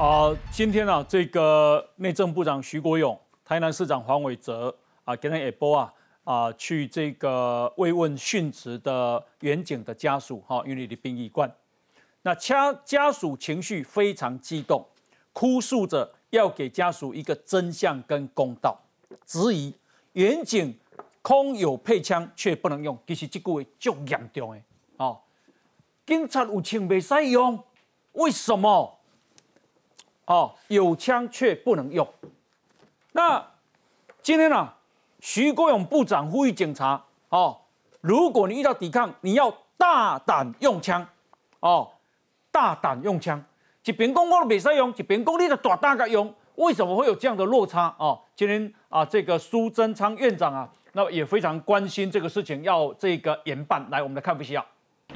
啊，今天啊，这个内政部长徐国勇、台南市长黄伟哲啊，跟他也播啊啊，去这个慰问殉职的远景的家属哈，因为的殡仪馆，那家家属情绪非常激动，哭诉着要给家属一个真相跟公道，质疑远景空有配枪却不能用，其实这句话足严重的哦，警察有枪没使用，为什么？哦，有枪却不能用。那今天呢，徐国勇部长呼吁警察：哦，如果你遇到抵抗，你要大胆用枪。哦，大胆用枪。一边讲我都没使用，一边讲你的大胆个用。为什么会有这样的落差？哦，今天啊，这个苏贞昌院长啊，那也非常关心这个事情，要这个严办。来，我们来看一下。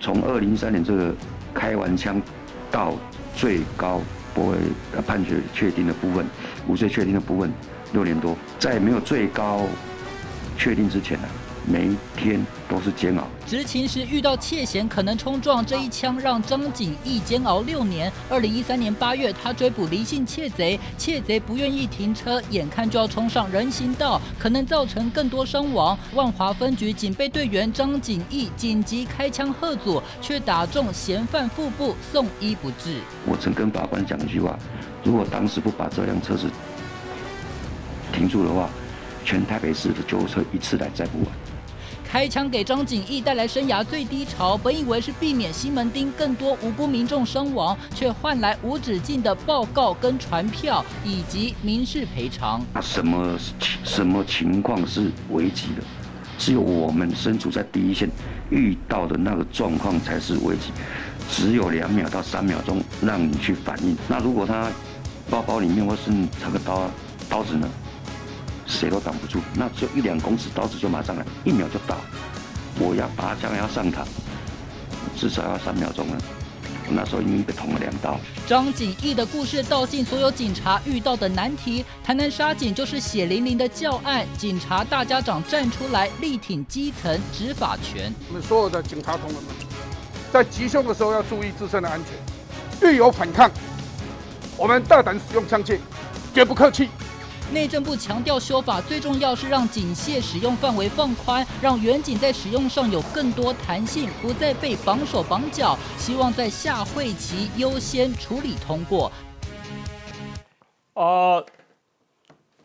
从二零一三年这个开完枪到最高。不会判决确定的部分，无罪确定的部分，六年多，在没有最高确定之前呢？每一天都是煎熬。执勤时遇到窃嫌可能冲撞，这一枪让张景义煎熬六年。二零一三年八月，他追捕离性窃贼，窃贼不愿意停车，眼看就要冲上人行道，可能造成更多伤亡。万华分局警备队员张景义紧急开枪喝阻，却打中嫌犯腹部，送医不治。我曾跟法官讲一句话：如果当时不把这辆车子停住的话，全台北市的救护车一次来载不完。开枪给张景义带来生涯最低潮，本以为是避免西门町更多无辜民众伤亡，却换来无止境的报告跟传票以及民事赔偿。什么什么情况是危急的？只有我们身处在第一线遇到的那个状况才是危急。只有两秒到三秒钟让你去反应。那如果他包包里面或是插个刀刀子呢？谁都挡不住，那只有一两公尺，刀子就马上来，一秒就到。我要拔枪要上膛，至少要三秒钟了。我那时候已经被捅了两刀。张景义的故事道尽所有警察遇到的难题。台南杀警就是血淋淋的教案，警察大家长站出来力挺基层执法权。我们所有的警察同仁们，在急凶的时候要注意自身的安全，遇有反抗，我们大胆使用枪械，绝不客气。内政部强调，修法最重要是让警械使用范围放宽，让远警在使用上有更多弹性，不再被绑手绑脚。希望在下会期优先处理通过。呃，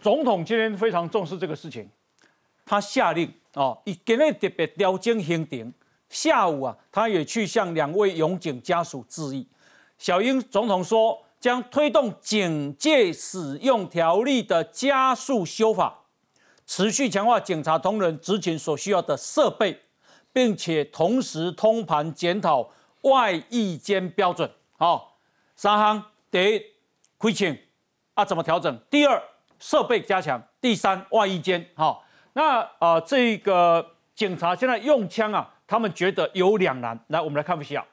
总统今天非常重视这个事情，他下令哦，以今日特别调整行程。下午啊，他也去向两位勇警家属致意。小英总统说。将推动警戒使用条例的加速修法，持续强化警察同仁执勤所需要的设备，并且同时通盘检讨外役间标准。好，三行第一，亏钱啊，怎么调整？第二，设备加强。第三，外役间。好，那啊，这个警察现在用枪啊，他们觉得有两难。来，我们来看一下。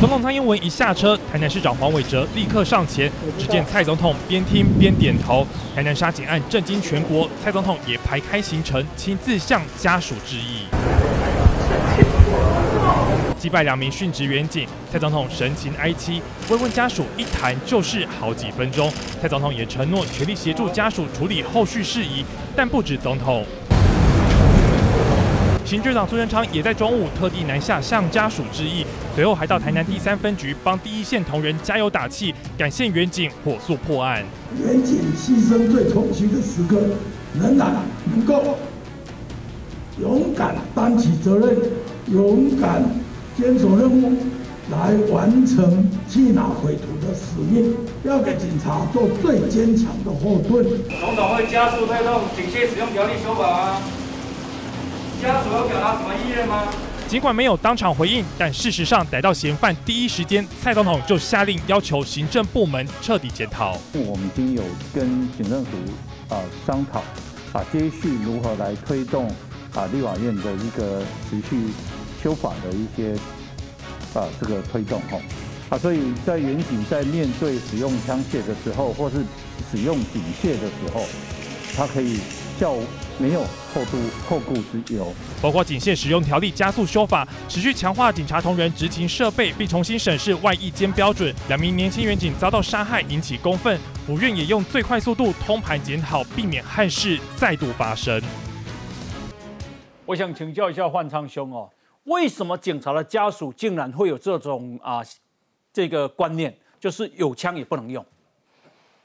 总统蔡英文一下车，台南市长黄伟哲立刻上前。只见蔡总统边听边点头。台南杀警案震惊全国，蔡总统也排开行程，亲自向家属致意。击败两名殉职员警，蔡总统神情哀戚，慰问家属一谈就是好几分钟。蔡总统也承诺全力协助家属处理后续事宜，但不止总统。行政长苏贞昌也在中午特地南下向家属致意，随后还到台南第三分局帮第一线同仁加油打气，感谢远警火速破案。远警牺牲最痛心的时刻，仍然能够勇敢担起责任，勇敢坚守任务，来完成缉拿匪徒的使命，要给警察做最坚强的后盾。总统会加速推动警械使用条例修法吗？家属有表达什么意愿吗？尽管没有当场回应，但事实上逮到嫌犯第一时间，蔡总统就下令要求行政部门彻底检讨。我们已经有跟行政署啊商讨啊，接续如何来推动啊立法院的一个持续修法的一些啊这个推动哈啊，所以在远景在面对使用枪械的时候，或是使用警械的时候，它可以较。没有后顾后顾之忧。包括警械使用条例加速修法，持续强化警察同仁执勤设备，并重新审视外役监标准。两名年轻员警遭到杀害，引起公愤，府院也用最快速度通盘检讨，避免憾事再度发生。我想请教一下焕昌兄哦，为什么警察的家属竟然会有这种啊这个观念，就是有枪也不能用？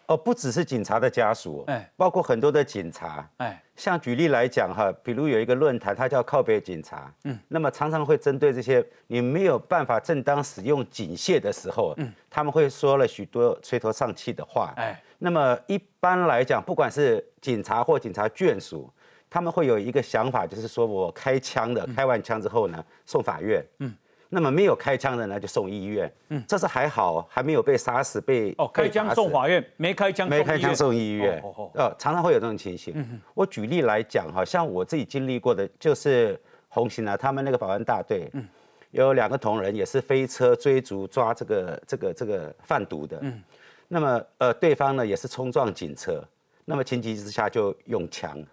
哦，不只是警察的家属，哎哎，包括很多的警察，哎，像举例来讲哈，比如有一个论坛，它叫靠北警察，嗯，那么常常会针对这些你没有办法正当使用警械的时候，嗯，他们会说了许多垂头丧气的话，哎。哎，那么一般来讲，不管是警察或警察眷属，他们会有一个想法，就是说我开枪的，开完枪之后呢，送法院，嗯。那么没有开枪的呢，就送医院。嗯，这是还好，还没有被杀死，被哦，开枪送法院，没开枪没开枪送医院。哦哦呃，常常会有这种情形。嗯我举例来讲，哈，像我自己经历过的，就是红星啊，他们那个保安大队，嗯，有两个同仁也是飞车追逐抓这个这个这个贩毒的。嗯，那么呃，对方呢也是冲撞警车，那么情急之下就用枪。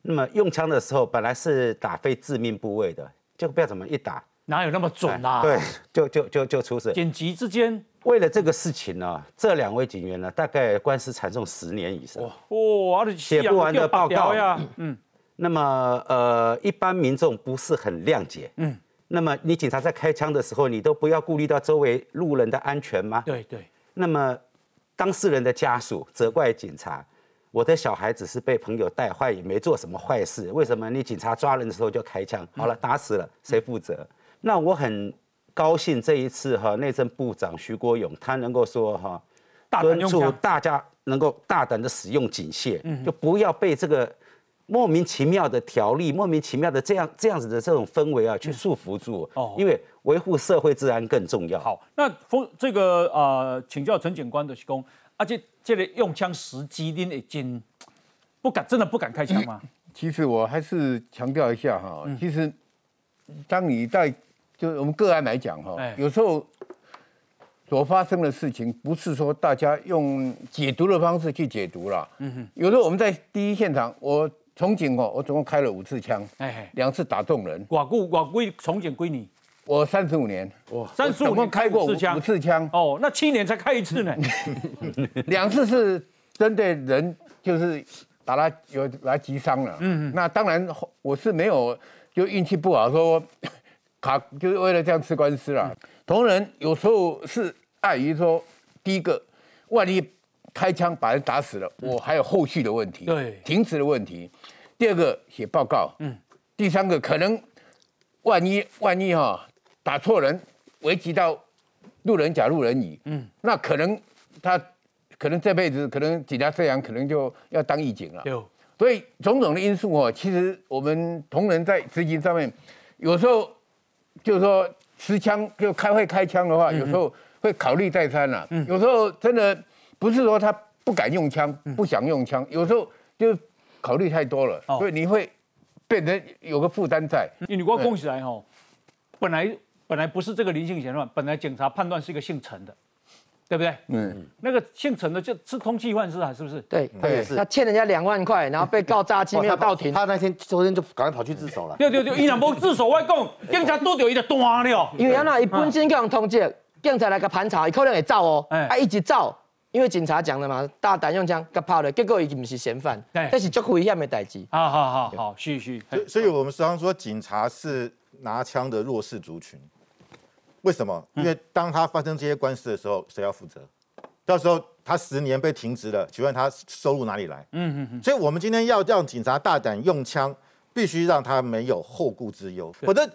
那么用枪的时候，本来是打非致命部位的，就不知道怎么一打。哪有那么准啊？对，就就就就出事。紧急之间，为了这个事情呢，这两位警员呢，大概官司缠讼十年以上。哇，写不完的报告呀，嗯。那么呃，一般民众不是很谅解，嗯。那么你警察在开枪的时候，你都不要顾虑到周围路人的安全吗？对对。那么当事人的家属责怪警察，我的小孩只是被朋友带坏，也没做什么坏事，为什么你警察抓人的时候就开枪？好了，打死了，谁负责？那我很高兴这一次哈，内政部长徐国勇他能够说哈，敦促大家能够大胆的使用警械，嗯就不要被这个莫名其妙的条例、莫名其妙的这样这样子的这种氛围啊，去束缚住。哦，因为维护社会治安更重要。好，那风这个呃，请教陈警官的是讲，而且这个用枪时机，您已经不敢，真的不敢开枪吗？其实我还是强调一下哈，其实当你在就我们个案来讲哈，有时候所发生的事情不是说大家用解读的方式去解读了。嗯哼，有时候我们在第一现场，我从警哦，我总共开了五次枪，哎，两次打中人。寡固寡归从警归你，我三十五年，哇，三十五年开过五枪，五次枪。哦，那七年才开一次呢。两次是针对人，就是把他有来击伤了。嗯，那当然我是没有，就运气不好说。卡就是为了这样吃官司啦。同仁有时候是碍于说，第一个，万一开枪把人打死了，我还有后续的问题，对，停职的问题。第二个写报告，嗯，第三个可能万一万一哈打错人，危及到路人甲路人乙，嗯，那可能他可能这辈子可能警察这样可能就要当义警了。有，所以种种的因素哦，其实我们同仁在执行上面有时候。就是说持枪就开会开枪的话，有时候会考虑再三了。有时候真的不是说他不敢用枪，不想用枪，有时候就考虑太多了，所以你会变得有个负担在。你给我供起来哈，本来本来不是这个林姓嫌犯，本来警察判断是一个姓陈的。对不对？嗯，那个姓陈的就吃通缉犯是啊，是不是？对，他也是。他欠人家两万块，然后被告诈欺没有到庭。他那天昨天就赶快跑去自首了。对对对，伊若无自首，我讲警察多久伊就断了。因为安那，伊本身叫人通缉，警察来个盘查，伊可能会走哦。哎，啊，一直走，因为警察讲的嘛，大胆用枪甲跑了，结果伊不是嫌犯，这是足危险的代志。好好好好，续续。所以，我们常说警察是拿枪的弱势族群。为什么？因为当他发生这些官司的时候，谁要负责？到时候他十年被停职了，请问他收入哪里来？嗯嗯嗯。所以我们今天要让警察大胆用枪，必须让他没有后顾之忧。否则，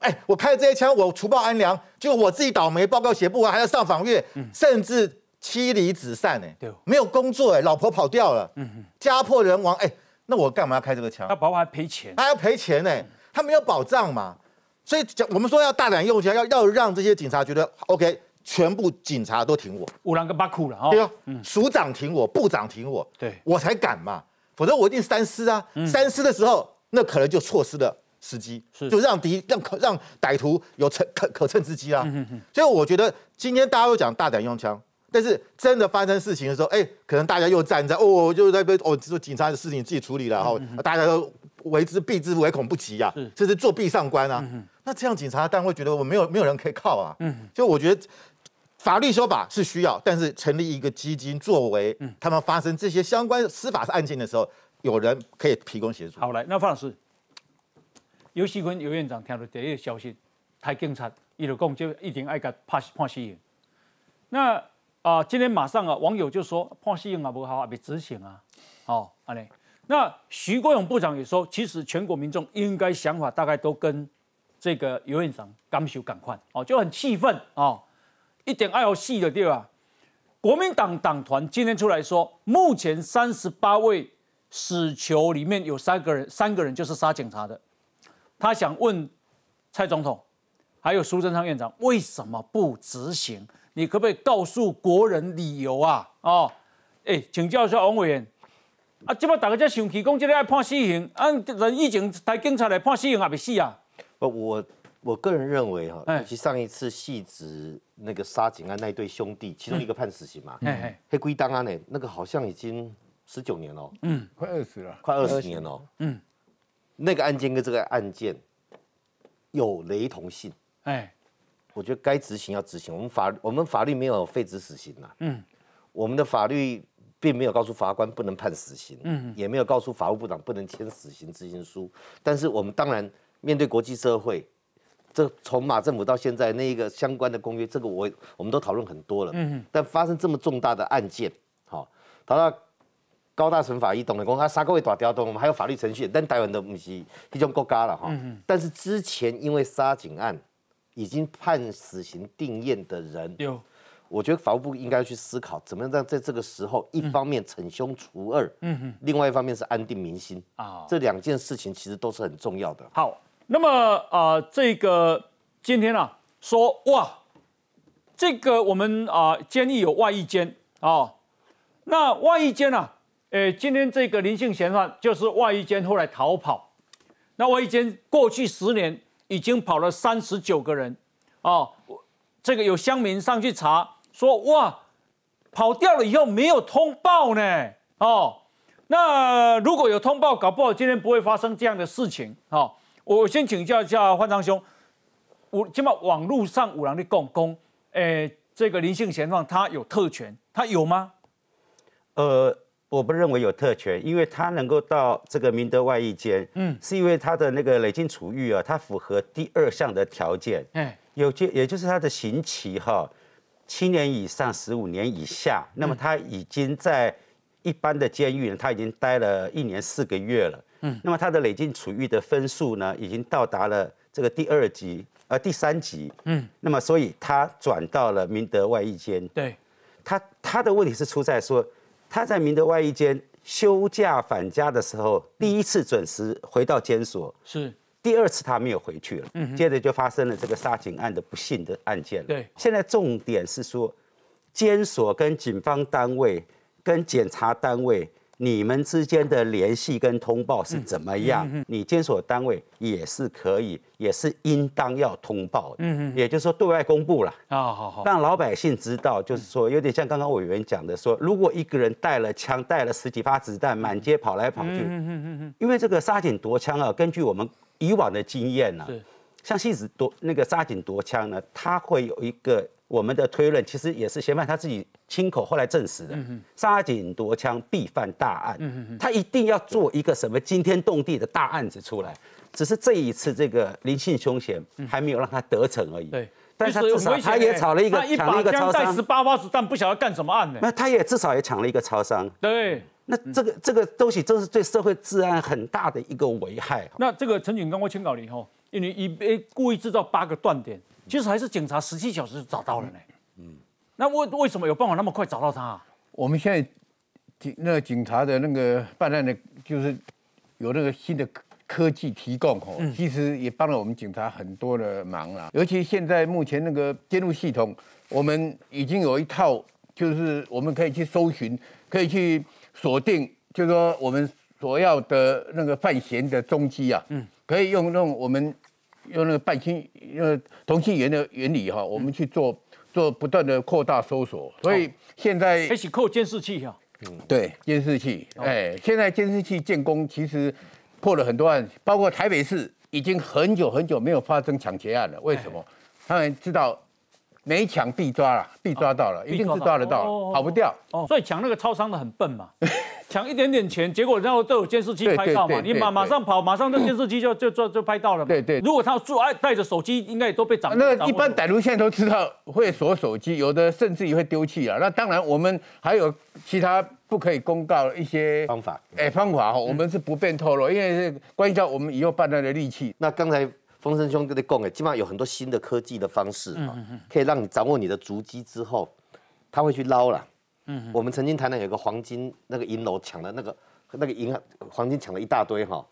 哎，我开了这些枪，我除暴安良，就我自己倒霉，报告写不完，还要上访月，甚至妻离子散，哎，没有工作，哎，老婆跑掉了，家破人亡，哎，那我干嘛要开这个枪？他保还赔钱，他要赔钱呢，他没有保障嘛。所以讲，我们说要大胆用枪，要要让这些警察觉得 OK，全部警察都挺我，五郎跟八苦了哦。对啊，署长挺我，部长挺我，对。我才敢嘛，否则我一定三思啊。三思的时候，那可能就错失了时机，就让敌让可让歹徒有乘可可乘之机啊。所以我觉得今天大家都讲大胆用枪，但是真的发生事情的时候，哎，可能大家又站在哦，就在被哦，说警察的事情自己处理了，然后大家都为之避之唯恐不及啊，这是作弊上官啊。那这样警察当然会觉得我没有没有人可以靠啊。嗯，就我觉得法律修法是需要，但是成立一个基金作为他们发生这些相关司法案件的时候，有人可以提供协助。好，来，那范老师，尤锡坤尤院长听到第一个消息，台警察一路讲就一定爱个判判死刑。那啊，今天马上啊，网友就说判死刑啊不好啊，被执行啊，哦，安尼。那徐国勇部长也说，其实全国民众应该想法大概都跟。这个游院长感受赶快哦，就很气愤哦，一点爱好戏的对吧？国民党党团今天出来说，目前三十八位死囚里面有三个人，三个人就是杀警察的。他想问蔡总统，还有苏贞昌院长，为什么不执行？你可不可以告诉国人理由啊？哦，哎，请教一下王委员，啊，这摆大家在想起讲，这个爱判死刑，啊，人以前台警察来判死刑还没死啊？不，我我个人认为哈，尤其上一次戏子那个杀警案那一对兄弟，其中一个判死刑嘛，黑龟当案呢，那个好像已经十九年了，嗯，快二十了，快二十年了，嗯，那个案件跟这个案件有雷同性，哎，我觉得该执行要执行，我们法我们法律没有废止死刑呐，嗯，我们的法律并没有告诉法官不能判死刑，嗯，也没有告诉法务部长不能签死刑执行书，但是我们当然。面对国际社会，这从马政府到现在那一个相关的公约，这个我我们都讨论很多了。嗯但发生这么重大的案件，好，达到高大成法医懂的公，他杀各位打刁动，我们还有法律程序，但台湾的不是一种国家了哈。嗯但是之前因为杀警案已经判死刑定验的人，有，我觉得法务部应该去思考，怎么样让在这个时候，一方面惩凶除恶，嗯哼，另外一方面是安定民心啊，这两件事情其实都是很重要的。好。那么啊，这个今天啊说哇，这个我们啊监狱有外衣间啊，那外衣间呢，诶，今天这个林姓嫌犯就是外衣间后来逃跑，那外衣间过去十年已经跑了三十九个人啊，这个有乡民上去查说哇，跑掉了以后没有通报呢哦，那如果有通报，搞不好今天不会发生这样的事情哦。我先请教一下焕章兄，我起码网络上五郎的共公，诶，这个林姓嫌犯他有特权，他有吗？呃，我不认为有特权，因为他能够到这个明德外役监，嗯，是因为他的那个累进处遇啊，他符合第二项的条件，哎，有就也就是他的刑期哈，七年以上十五年以下，那么他已经在一般的监狱呢，他已经待了一年四个月了。嗯，那么他的累进处遇的分数呢，已经到达了这个第二级，呃，第三级。嗯，那么所以他转到了明德外役监。对，他他的问题是出在说，他在明德外役监休假返家的时候，第一次准时回到监所，是第二次他没有回去了。嗯，接着就发生了这个杀警案的不幸的案件了。对，现在重点是说，监所跟警方单位跟检察单位。你们之间的联系跟通报是怎么样？你监所单位也是可以，也是应当要通报的。嗯嗯，也就是说对外公布了啊，好好，让老百姓知道，就是说有点像刚刚委员讲的，说如果一个人带了枪，带了十几发子弹，满街跑来跑去，嗯嗯嗯嗯，因为这个杀警夺枪啊，根据我们以往的经验呢，像戏子夺那个杀警夺枪呢，他会有一个。我们的推论其实也是嫌犯他自己亲口后来证实的。杀警夺枪必犯大案，他一定要做一个什么惊天动地的大案子出来。只是这一次这个林姓凶嫌还没有让他得逞而已。对，但是他至少他也炒了一个抢了一个超商，十八发子弹，不晓得干什么案呢？那他也至少也抢了一个超商。对，那这个这个东西都是对社会治安很大的一个危害。那这个陈警官我请教你哈，因为一被故意制造八个断点。其实还是警察十七小时就找到了呢。嗯，那为为什么有办法那么快找到他？我们现在警那个警察的那个办案的，就是有那个新的科技提供哦，其实也帮了我们警察很多的忙啦。尤其现在目前那个监录系统，我们已经有一套，就是我们可以去搜寻，可以去锁定，就是说我们所要的那个犯嫌的踪迹啊，嗯，可以用用我们。用那个半氢呃同心圆的原理哈，我们去做做不断的扩大搜索，所以现在开始扣监视器哈，嗯，对监视器，哎，现在监视器建功其实破了很多案，包括台北市已经很久很久没有发生抢劫案了。为什么？他们知道每抢必抓了，必抓到了，一定是抓得到，跑不掉。哦，所以抢那个超商的很笨嘛。抢一点点钱，结果然后都有监视器 拍到嘛，你马马上跑，马上那监视器就就就就拍到了嘛。对对，如果他做爱带着手机，应该也都被掌。那一般歹徒现在都知道会锁手机，有的甚至于会丢弃啊。那当然，我们还有其他不可以公告一些方法。哎，方法哈，我们是不便透露，因为是关系到我们以后办案的利器。那刚才风声兄跟你讲诶，基本上有很多新的科技的方式啊，可以让你掌握你的足迹之后，他会去捞了。嗯，我们曾经谈到有个黄金那个银楼抢了那个那个银行黄金抢了一大堆哈，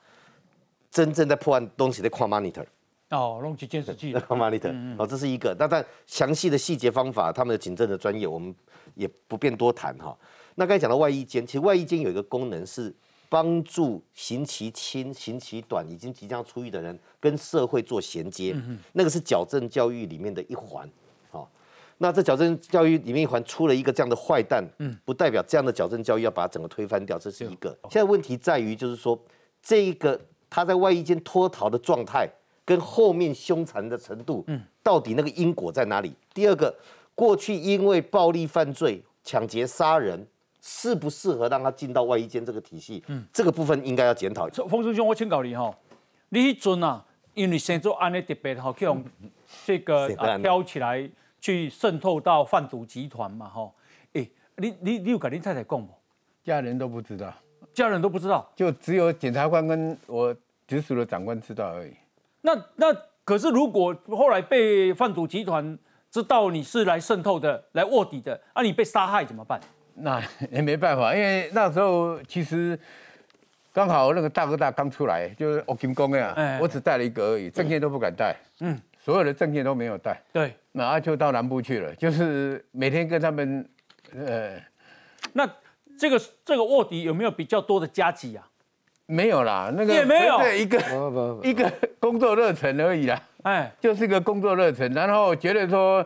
真正在破案东西在跨 monitor 哦，弄起监视器 看 monitor 哦，这是一个。那但详细的细节方法，他们的警政的专业，我们也不便多谈哈。那刚才讲到外衣间，其实外衣间有一个功能是帮助刑期轻、刑期短、已经即将出狱的人跟社会做衔接，那个是矫正教育里面的一环。那这矫正教育里面一环出了一个这样的坏蛋，嗯，不代表这样的矫正教育要把它整个推翻掉，这是一个。现在问题在于，就是说这一个他在外衣间脱逃的状态，跟后面凶残的程度，嗯，到底那个因果在哪里？第二个，过去因为暴力犯罪、抢劫、杀人，适不适合让他进到外衣间这个体系？嗯，这个部分应该要检讨。冯师兄，我请教你哈，你一尊啊，因为先做安的特别好，去用这个挑起来。去渗透到贩毒集团嘛？哈，哎，你你你有跟你太太讲不？家人都不知道，家人都不知道，就只有检察官跟我直属的长官知道而已。那那可是如果后来被贩毒集团知道你是来渗透的、来卧底的，啊，你被杀害怎么办？那 也没办法，因为那时候其实刚好那个大哥大刚出来，就是我金工呀，我只带了一个而已，证件都不敢带。嗯。所有的证件都没有带，对，然后就到南部去了，就是每天跟他们，呃，那这个这个卧底有没有比较多的加急啊？没有啦，那个也没有，一个一个工作热忱而已啦，哎，就是一个工作热忱，然后觉得说。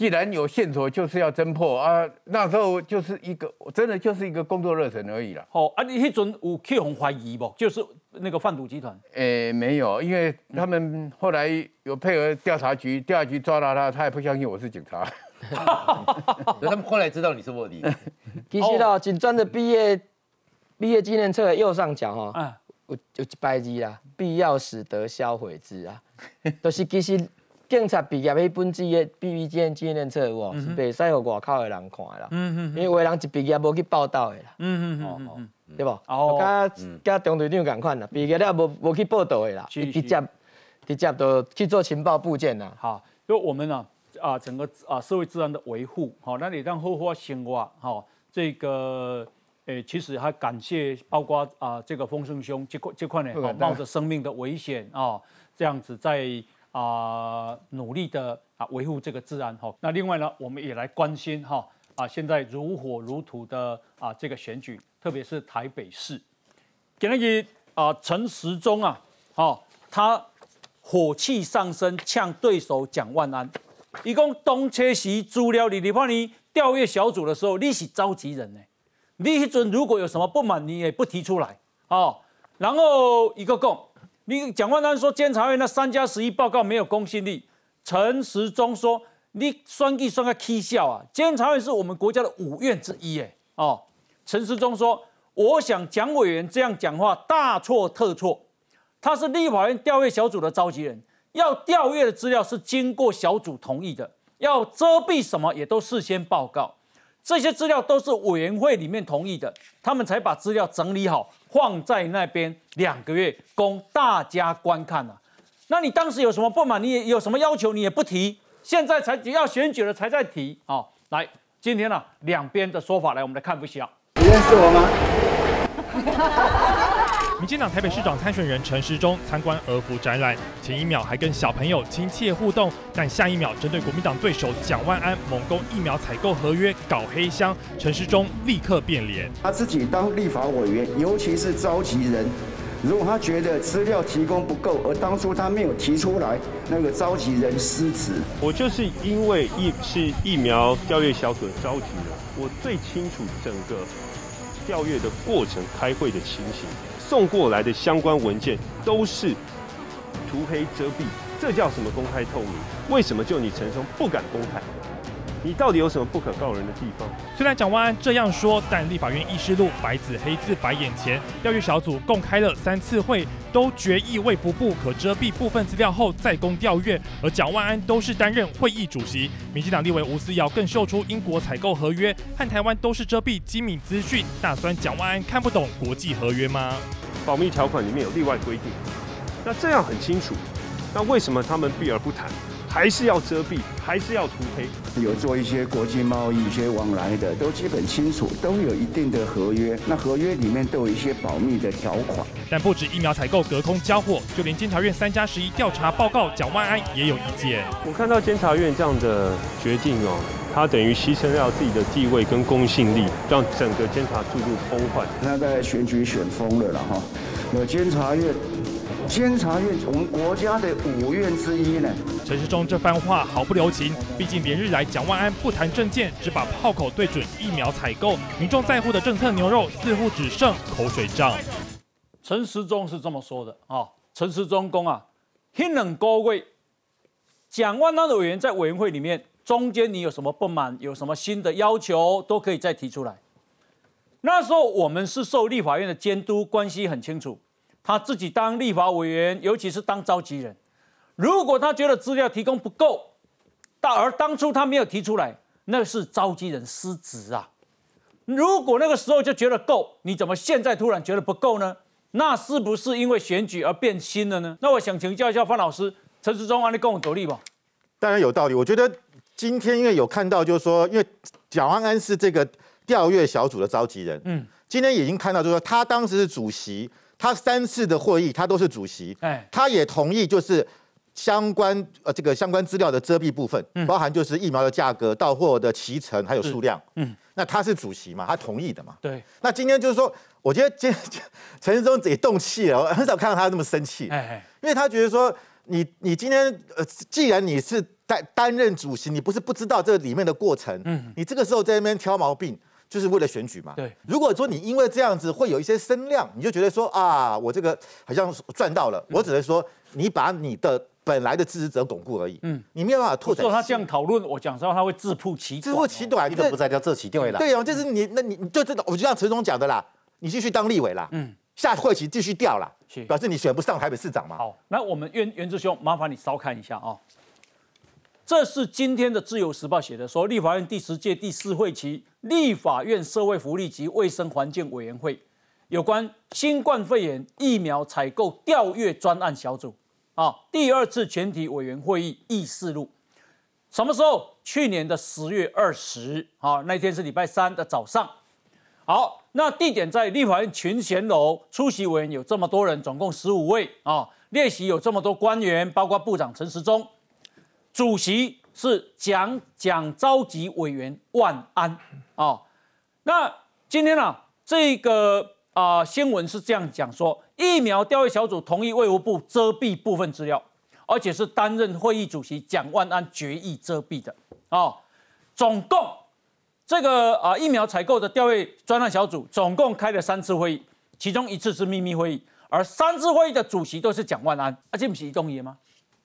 既然有线索，就是要侦破啊！那时候就是一个，真的就是一个工作热忱而已了。好啊，你那阵有去红怀疑不？就是那个贩毒集团？诶，没有，因为他们后来有配合调查局，调查局抓到他，他也不相信我是警察。他们后来知道你是卧底。其实哦，警专的毕业毕业纪念册右上角哈，有有一百字啊，必要使得销毁之啊，都是其实。警察毕业迄本子的 B B 纪纪念册哇，是袂使互外口的人看啦。嗯嗯。因为有的人一毕业无去报道的啦。嗯嗯嗯嗯。对不？哦。甲甲中队长共款啦，毕业了无无去报道的啦，直接直接都去做情报部件啦。好，就我们呢啊，整个啊社会治安的维护，好，那你让后花生活，好，这个诶，其实还感谢包括啊这个丰盛兄这块这块呢，冒着生命的危险啊，这样子在。啊，努力的啊维护这个治安哈。那另外呢，我们也来关心哈啊，现在如火如荼的啊这个选举，特别是台北市，给那个啊陈时中啊，好，他火气上升，呛对手蒋万安，一共东切西资料你，你怕你调阅小组的时候，你是召集人呢，你一准如果有什么不满，你也不提出来哦，然后一个共。你蒋万安说监察院那三加十一报告没有公信力，陈时中说你算计算个 K 笑啊！监察院是我们国家的五院之一，哎哦，陈时中说，我想蒋委员这样讲话大错特错，他是立法院调阅小组的召集人，要调阅的资料是经过小组同意的，要遮蔽什么也都事先报告，这些资料都是委员会里面同意的，他们才把资料整理好。放在那边两个月供大家观看啊。那你当时有什么不满？你也有什么要求？你也不提，现在才要选举了才在提啊！来，今天呢两边的说法来，我们来看不下。你认识我吗？民进党台北市长参选人陈时中参观儿福展览，前一秒还跟小朋友亲切互动，但下一秒针对国民党对手蒋万安猛攻疫苗采购合约搞黑箱，陈时中立刻变脸。他自己当立法委员，尤其是召集人，如果他觉得资料提供不够，而当初他没有提出来，那个召集人失职。我就是因为疫是疫苗调阅小组的召集人，我最清楚整个调阅的过程、开会的情形。送过来的相关文件都是涂黑遮蔽，这叫什么公开透明？为什么就你陈松不敢公开？你到底有什么不可告人的地方？虽然蒋万安这样说，但立法院议事录白纸黑字摆眼前，调阅小组共开了三次会，都决议卫福部可遮蔽部分资料后再供调阅，而蒋万安都是担任会议主席。民进党立委吴思瑶更秀出英国采购合约和台湾都是遮蔽机密资讯，大酸蒋万安看不懂国际合约吗？保密条款里面有例外规定，那这样很清楚，那为什么他们避而不谈？还是要遮蔽，还是要涂黑？有做一些国际贸易、一些往来的，都基本清楚，都有一定的合约。那合约里面都有一些保密的条款。但不止疫苗采购隔空交货，就连监察院三加十一调查报告，蒋万安也有意见。我看到监察院这样的决定哦，他等于牺牲掉自己的地位跟公信力，让整个监察制度崩坏。那在选举选疯了了哈，有监察院。监察院，我们国家的五院之一呢。陈世忠这番话毫不留情，毕竟连日来蒋万安不谈政见，只把炮口对准疫苗采购，民众在乎的政策牛肉似乎只剩口水仗。陈时中是这么说的啊，陈时中公啊，天冷高贵，蒋万安的委员在委员会里面，中间你有什么不满，有什么新的要求，都可以再提出来。那时候我们是受立法院的监督，关系很清楚。他自己当立法委员，尤其是当召集人，如果他觉得资料提供不够，但而当初他没有提出来，那是召集人失职啊。如果那个时候就觉得够，你怎么现在突然觉得不够呢？那是不是因为选举而变心了呢？那我想请教一下范老师，陈时中，你跟我独立吧？当然有道理。我觉得今天因为有看到，就是说，因为蒋万安是这个调阅小组的召集人，嗯，今天已经看到，就是说他当时是主席。他三次的会议，他都是主席，哎，他也同意，就是相关呃这个相关资料的遮蔽部分，包含就是疫苗的价格、到货的期程还有数量，嗯，那他是主席嘛，他同意的嘛，对。那今天就是说，我觉得今 陈世忠也动气了，我很少看到他那么生气，哎，因为他觉得说，你你今天呃，既然你是担担任主席，你不是不知道这里面的过程，嗯，你这个时候在那边挑毛病。就是为了选举嘛。对，如果说你因为这样子会有一些声量，你就觉得说啊，我这个好像赚到了。我只能说，你把你的本来的支持者巩固而已。嗯，你没有办法拓展。说他这样讨论，我讲实话，他会自曝其自曝其短，你都不在叫这起定位了。对呀，就是你，那你就这，我就像陈总讲的啦，你继续当立委啦。嗯，下会期继续调啦，表示你选不上台北市长嘛。好，那我们袁袁志兄，麻烦你稍看一下啊。这是今天的《自由时报》写的，说立法院第十届第四会期立法院社会福利及卫生环境委员会有关新冠肺炎疫苗采购调阅专案小组啊，第二次全体委员会议议事录，什么时候？去年的十月二十啊，那天是礼拜三的早上。好，那地点在立法院群贤楼，出席委员有这么多人，总共十五位啊，列席有这么多官员，包括部长陈时中。主席是蒋蒋召集委员万安啊，那今天呢，这个啊新闻是这样讲说，疫苗调阅小组同意卫福部遮蔽部分资料，而且是担任会议主席蒋万安决议遮蔽的啊。总共这个啊疫苗采购的调阅专案小组总共开了三次会议，其中一次是秘密会议，而三次会议的主席都是蒋万安，啊，这不是中意吗？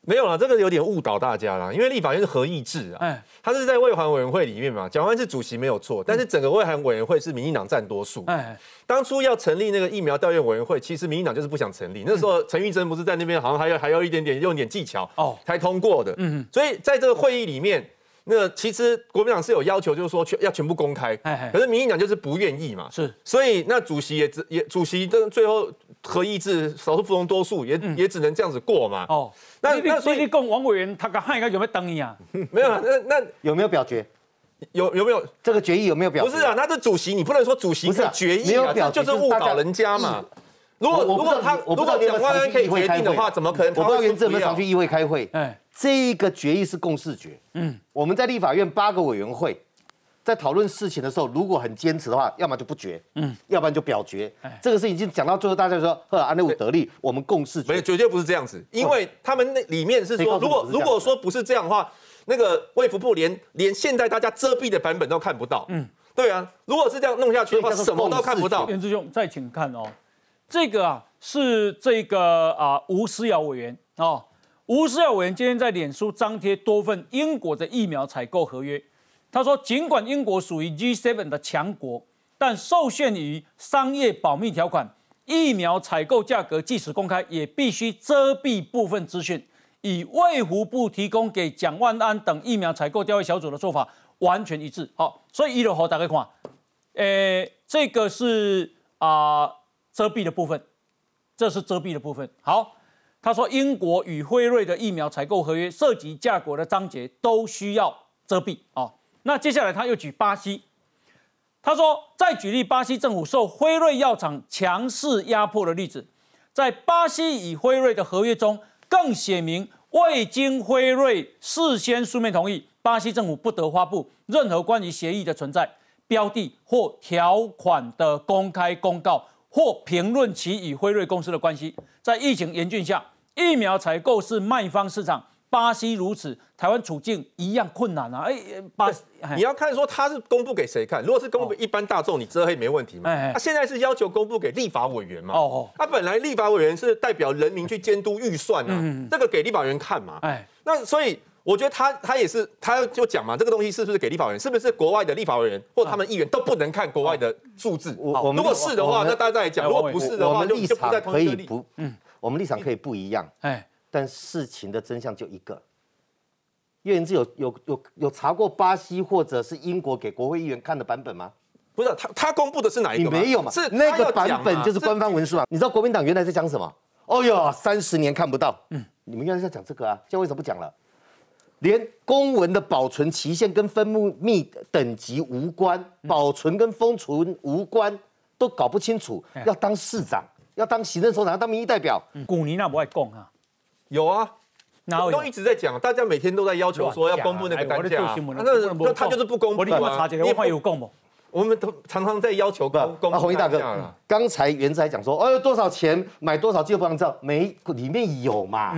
没有啦，这个有点误导大家啦。因为立法院是合议制啊，哎，他是在卫环委员会里面嘛，蒋万是主席没有错，但是整个卫环委员会是民进党占多数。哎，当初要成立那个疫苗调研委员会，其实民进党就是不想成立。那时候陈玉珍不是在那边，好像还有还有一点点用点技巧哦，才通过的。嗯，所以在这个会议里面，那其实国民党是有要求，就是说全要全部公开。哎，可是民进党就是不愿意嘛。是，所以那主席也只也主席的最后。合议制，少数服从多数，也也只能这样子过嘛。哦，那那所以你共王委员他跟汉一个有没有等你啊？没有，那那有没有表决？有有没有这个决议有没有表？不是啊，那是主席，你不能说主席是决议啊，这就是误导人家嘛。如果如果他如果蒋万安可以决定的话，怎么可能？我不知道原志有没有常去议会开会。哎，这个决议是共识决。嗯，我们在立法院八个委员会。在讨论事情的时候，如果很坚持的话，要么就不决，嗯，要不然就表决。这个事已经讲到最后，大家说，呵，安内伍得利，我们共识。没有，绝对不是这样子，因为他们那里面是说，如果如果说不是这样的话，那个卫福部连连现在大家遮蔽的版本都看不到。嗯，对啊，如果是这样弄下去的话，什么都看不到。袁志兄，再请看哦，这个啊是这个啊吴思尧委员哦，吴思尧委员今天在脸书张贴多份英国的疫苗采购合约。他说，尽管英国属于 G7 的强国，但受限于商业保密条款，疫苗采购价格即使公开，也必须遮蔽部分资讯，与卫福部提供给蒋万安等疫苗采购调研小组的做法完全一致。好，所以一楼好大家看，诶，这个是啊遮蔽的部分，这是遮蔽的部分。好，他说英国与辉瑞的疫苗采购合约涉及价格的章节都需要遮蔽啊。那接下来他又举巴西，他说再举例巴西政府受辉瑞药厂强势压迫的例子，在巴西与辉瑞的合约中更写明，未经辉瑞事先书面同意，巴西政府不得发布任何关于协议的存在标的或条款的公开公告或评论其与辉瑞公司的关系。在疫情严峻下，疫苗采购是卖方市场。巴西如此，台湾处境一样困难啊！哎，巴，你要看说他是公布给谁看？如果是公布一般大众，你遮黑没问题嘛？他现在是要求公布给立法委员嘛？哦哦，他本来立法委员是代表人民去监督预算啊，这个给立法委员看嘛？哎，那所以我觉得他他也是，他就讲嘛，这个东西是不是给立法委员？是不是国外的立法委员或他们议员都不能看国外的数字？我如果是的话，那大家再讲；如果不是的话，就就不在同一个立。嗯，我们立场可以不一样。哎。但事情的真相就一个，叶元志有有有有查过巴西或者是英国给国会议员看的版本吗？不是他他公布的是哪一个？你没有嘛？是那个版本就是官方文书啊！你知道国民党原来在讲什么？哦哟，三十年看不到。嗯，你们原来在讲这个啊？现在为什么不讲了？连公文的保存期限跟分密等级无关，保存跟封存无关，都搞不清楚。要当市长，要当行政首长，要当民意代表，古尼那不爱供啊。有啊，我都一直在讲，大家每天都在要求说要公布那个单价，那那他就是不公布啊。你话有供吗？我们都常常在要求公公。红衣大哥，刚才原子还讲说，哦，多少钱买多少就不让照，没里面有嘛？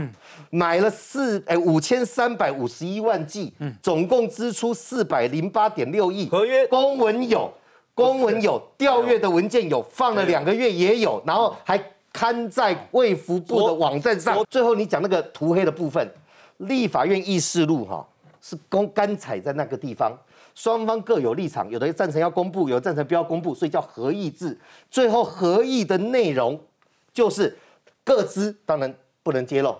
买了四哎五千三百五十一万剂，总共支出四百零八点六亿。合约公文有，公文有，调阅的文件有，放了两个月也有，然后还。刊在卫福部的网站上。最后你讲那个涂黑的部分，立法院议事录哈是公干踩在那个地方，双方各有立场，有的赞成要公布，有的赞成不要公布，所以叫合议制。最后合议的内容就是各资当然不能揭露，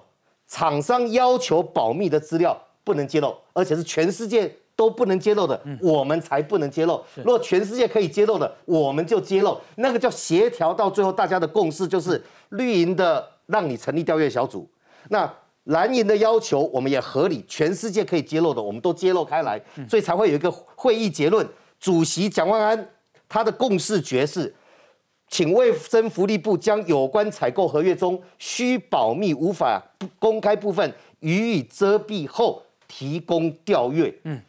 厂商要求保密的资料不能揭露，而且是全世界。都不能揭露的，我们才不能揭露。如果全世界可以揭露的，我们就揭露。那个叫协调，到最后大家的共识就是绿营的让你成立调阅小组，那蓝营的要求我们也合理。全世界可以揭露的，我们都揭露开来，所以才会有一个会议结论。主席蒋万安他的共识决是，请卫生福利部将有关采购合约中需保密、无法公开部分予以遮蔽后，提供调阅。嗯。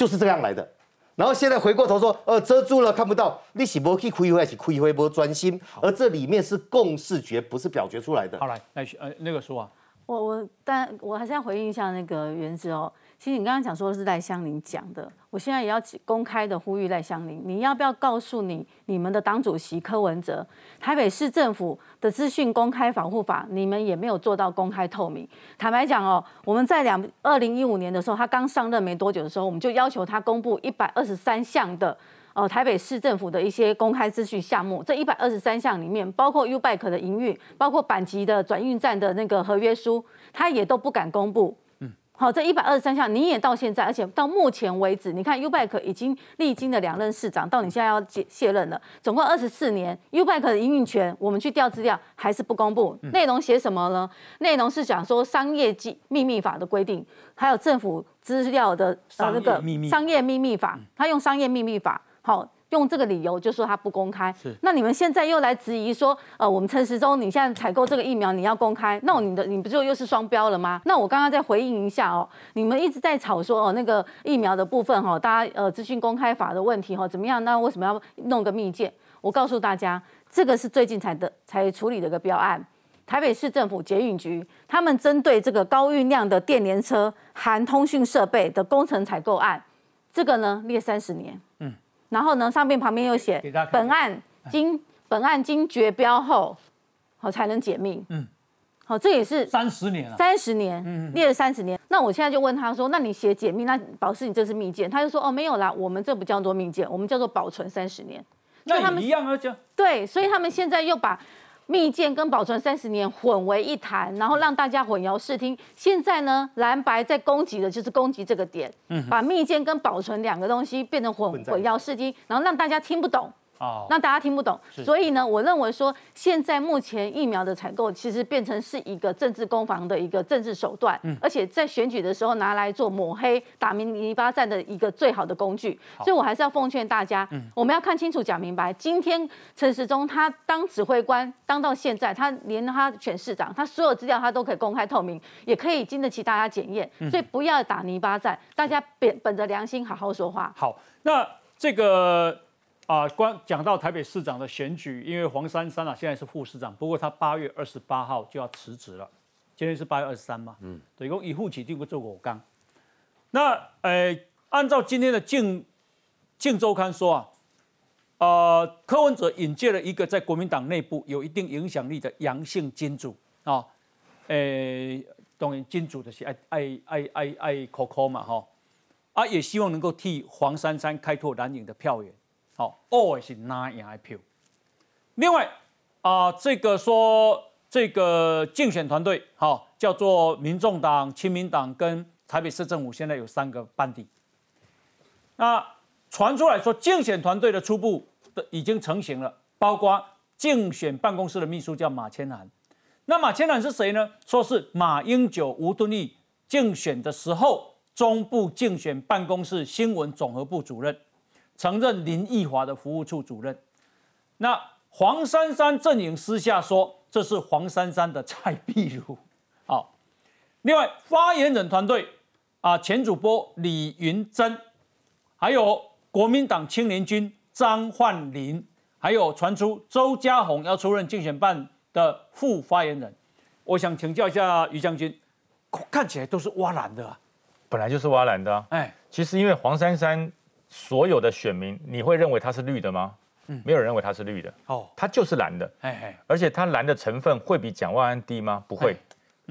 就是这样来的，然后现在回过头说，呃，遮住了看不到，你是不去亏回，是亏回不专心，而这里面是共视觉，不是表决出来的。好来，来，呃，那个说啊，我我，但我还是要回应一下那个原子哦。其实你刚刚讲说的是赖香林讲的，我现在也要公开的呼吁赖香林，你要不要告诉你你们的党主席柯文哲，台北市政府的资讯公开防护法，你们也没有做到公开透明。坦白讲哦，我们在两二零一五年的时候，他刚上任没多久的时候，我们就要求他公布一百二十三项的呃台北市政府的一些公开资讯项目，这一百二十三项里面，包括 Ubike 的营运，包括板级的转运站的那个合约书，他也都不敢公布。好，这一百二十三项你也到现在，而且到目前为止，你看 Ubike 已经历经了两任市长，到你现在要卸卸任了，总共二十四年，Ubike 的营运权，我们去调资料还是不公布，内容写什么呢？内容是讲说商业机秘密法的规定，还有政府资料的呃那个商业秘密法，他用商业秘密法，好。用这个理由就说他不公开，那你们现在又来质疑说，呃，我们陈时中，你现在采购这个疫苗你要公开，那你的你不就又是双标了吗？那我刚刚再回应一下哦，你们一直在吵说哦那个疫苗的部分哈，大家呃资讯公开法的问题哈怎么样？那为什么要弄个密件？我告诉大家，这个是最近才的才处理的一个标案，台北市政府捷运局他们针对这个高运量的电联车含通讯设备的工程采购案，这个呢列三十年。然后呢，上面旁边又写本案经本案经绝标后，好才能解密。嗯，好，这也是三十年了，三十年，嗯列了三十年。那我现在就问他说，那你写解密，那表示你这是密件？他就说，哦，没有啦，我们这不叫做密件，我们叫做保存三十年。那他们一样啊，就对，所以他们现在又把。密件跟保存三十年混为一谈，然后让大家混淆视听。现在呢，蓝白在攻击的就是攻击这个点，把密件跟保存两个东西变成混混淆视听，然后让大家听不懂。哦，那大家听不懂，所以呢，我认为说现在目前疫苗的采购其实变成是一个政治攻防的一个政治手段，而且在选举的时候拿来做抹黑、打明泥巴战的一个最好的工具。所以我还是要奉劝大家，我们要看清楚、讲明白。今天陈时中他当指挥官当到现在，他连他选市长，他所有资料他都可以公开透明，也可以经得起大家检验。所以不要打泥巴战，大家本本着良心好好说话。好，那这个。啊，关讲到台北市长的选举，因为黄珊珊啊现在是副市长，不过他八月二十八号就要辞职了。今天是八月二十三嘛，嗯，对，共以户起定过做我刚。那呃，按照今天的《镜镜周刊》说啊，呃，柯文哲引荐了一个在国民党内部有一定影响力的阳性金主啊，呃，当然金主的是爱爱爱爱爱 Coco 嘛哈，啊，也希望能够替黄珊珊开拓蓝营的票源。好，always 是拿赢 IPO。另外啊，这个说这个竞选团队，好叫做民众党、亲民党跟台北市政府，现在有三个班底。那传出来说，竞选团队的初步的已经成型了，包括竞选办公室的秘书叫马千涵。那马千涵是谁呢？说是马英九、吴敦义竞选的时候，中部竞选办公室新闻总合部主任。承认林奕华的服务处主任，那黄珊珊阵营私下说这是黄珊珊的蔡碧如。好，另外发言人团队啊，前主播李云珍，还有国民党青年军张焕林，还有传出周家宏要出任竞选办的副发言人。我想请教一下于将军，看起来都是挖蓝的啊，本来就是挖蓝的。哎，其实因为黄珊珊。所有的选民，你会认为它是绿的吗？嗯，没有人认为它是绿的。哦，它就是蓝的。哎哎，而且它蓝的成分会比蒋万安低吗？不会。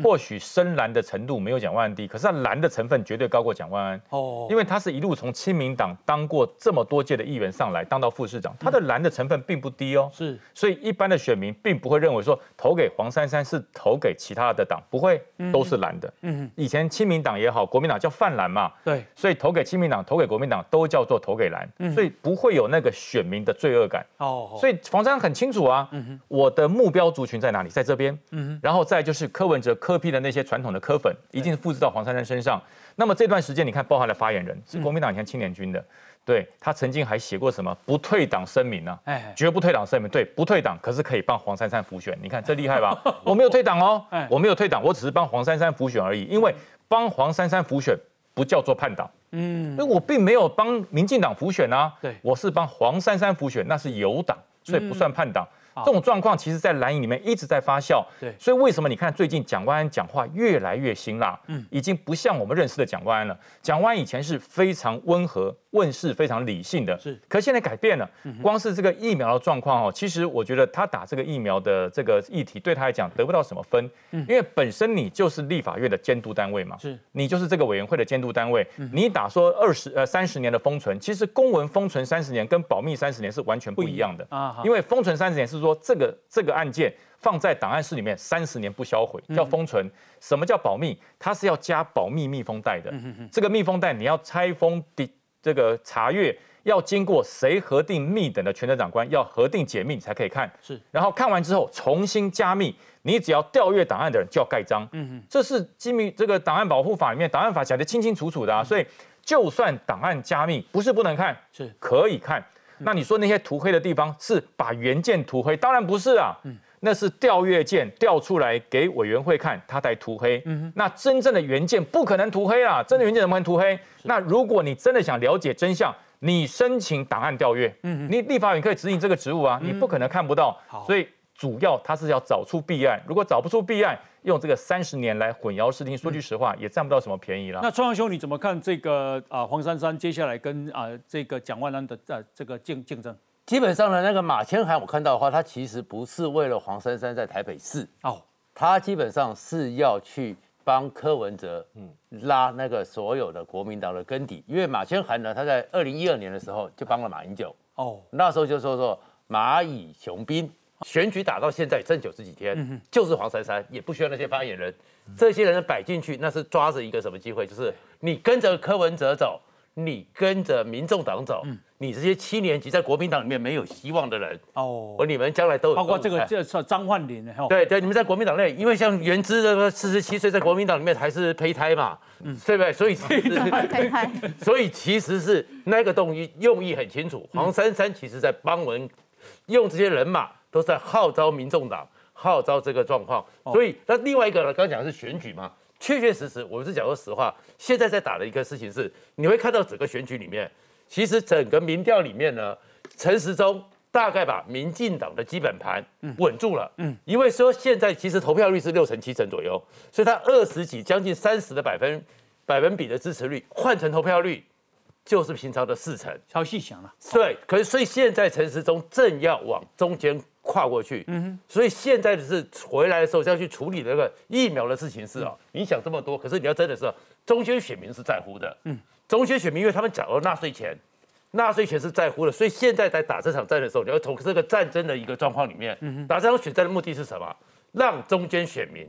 或许深蓝的程度没有蒋万安低，可是它蓝的成分绝对高过蒋万安。哦，因为他是一路从亲民党当过这么多届的议员上来，当到副市长，他的蓝的成分并不低哦。是，所以一般的选民并不会认为说投给黄珊珊是投给其他的党，不会都是蓝的。嗯，以前亲民党也好，国民党叫泛蓝嘛。对，所以投给亲民党、投给国民党都叫做投给蓝，所以不会有那个选民的罪恶感。哦，所以黄珊珊很清楚啊，我的目标族群在哪里，在这边。嗯，然后再就是柯文哲。科批的那些传统的科粉，一定是复制到黄珊珊身上。那么这段时间，你看，包含了发言人是国民党以前青年军的，对他曾经还写过什么不退党声明呢？哎，绝不退党声明，对，不退党，可是可以帮黄珊珊复选。你看这厉害吧？我没有退党哦，我没有退党，我只是帮黄珊珊复选而已。因为帮黄珊珊复选不叫做叛党，嗯，那我并没有帮民进党复选啊，对，我是帮黄珊珊复选，那是有党，所以不算叛党。这种状况其实，在蓝营里面一直在发酵。对，所以为什么你看最近蒋万安讲话越来越辛辣？嗯，已经不像我们认识的蒋万安了。蒋万安以前是非常温和。问世非常理性的，是，可现在改变了。光是这个疫苗的状况哦，其实我觉得他打这个疫苗的这个议题对他来讲得不到什么分，因为本身你就是立法院的监督单位嘛，是，你就是这个委员会的监督单位。你打说二十呃三十年的封存，其实公文封存三十年跟保密三十年是完全不一样的啊，因为封存三十年是说这个这个案件放在档案室里面三十年不销毁叫封存，什么叫保密？它是要加保密密封袋的，这个密封袋你要拆封的。这个查阅要经过谁核定密等的权责长官要核定解密才可以看，是，然后看完之后重新加密，你只要调阅档案的人就要盖章，嗯嗯，这是机密这个档案保护法里面档案法讲的清清楚楚的啊，所以就算档案加密不是不能看，是。可以看，那你说那些涂黑的地方是把原件涂黑，当然不是啊，嗯。那是调阅件调出来给委员会看，他才涂黑。嗯，那真正的原件不可能涂黑啊！真的原件怎么可能涂黑？那如果你真的想了解真相，你申请档案调阅。嗯你立法院可以执行这个职务啊，你不可能看不到。所以主要他是要找出弊案，如果找不出弊案，用这个三十年来混淆视听，说句实话，也占不到什么便宜了。那川兄你怎么看这个啊？黄珊珊接下来跟啊这个蒋万安的呃这个竞竞争？基本上呢，那个马千涵我看到的话，他其实不是为了黄珊珊在台北市哦，他基本上是要去帮柯文哲嗯拉那个所有的国民党的根底，因为马千涵呢，他在二零一二年的时候就帮了马英九哦，那时候就说说蚂蚁雄兵。选举打到现在剩九十几天，就是黄珊珊，也不需要那些发言人，这些人摆进去，那是抓着一个什么机会？就是你跟着柯文哲走，你跟着民众党走，你这些七年级在国民党里面没有希望的人哦，你们将来都包括这个这张焕林哈，对对，你们在国民党内，因为像原之的四十七岁在国民党里面还是胚胎嘛，嗯，对不对？所以胚胎，所以其实是那个动意用意很清楚，黄珊珊其实在帮我们用这些人马。都在号召民众党，号召这个状况，所以那另外一个呢，刚讲的是选举嘛，确确实实，我是讲说实话，现在在打的一个事情是，你会看到整个选举里面，其实整个民调里面呢，陈时中大概把民进党的基本盘稳住了，嗯，因为说现在其实投票率是六成七成左右，所以他二十几将近三十的百分百分比的支持率换成投票率。就是平常的四成，超细想了。对，可是所以现在陈时中正要往中间跨过去，嗯哼，所以现在的是回来的时候要去处理那个疫苗的事情是啊，你想这么多，可是你要真的是中间选民是在乎的，嗯，中间选民因为他们缴了纳税钱，纳税钱是在乎的，所以现在在打这场战的时候，你要从这个战争的一个状况里面，嗯打这场选战的目的是什么？让中间选民，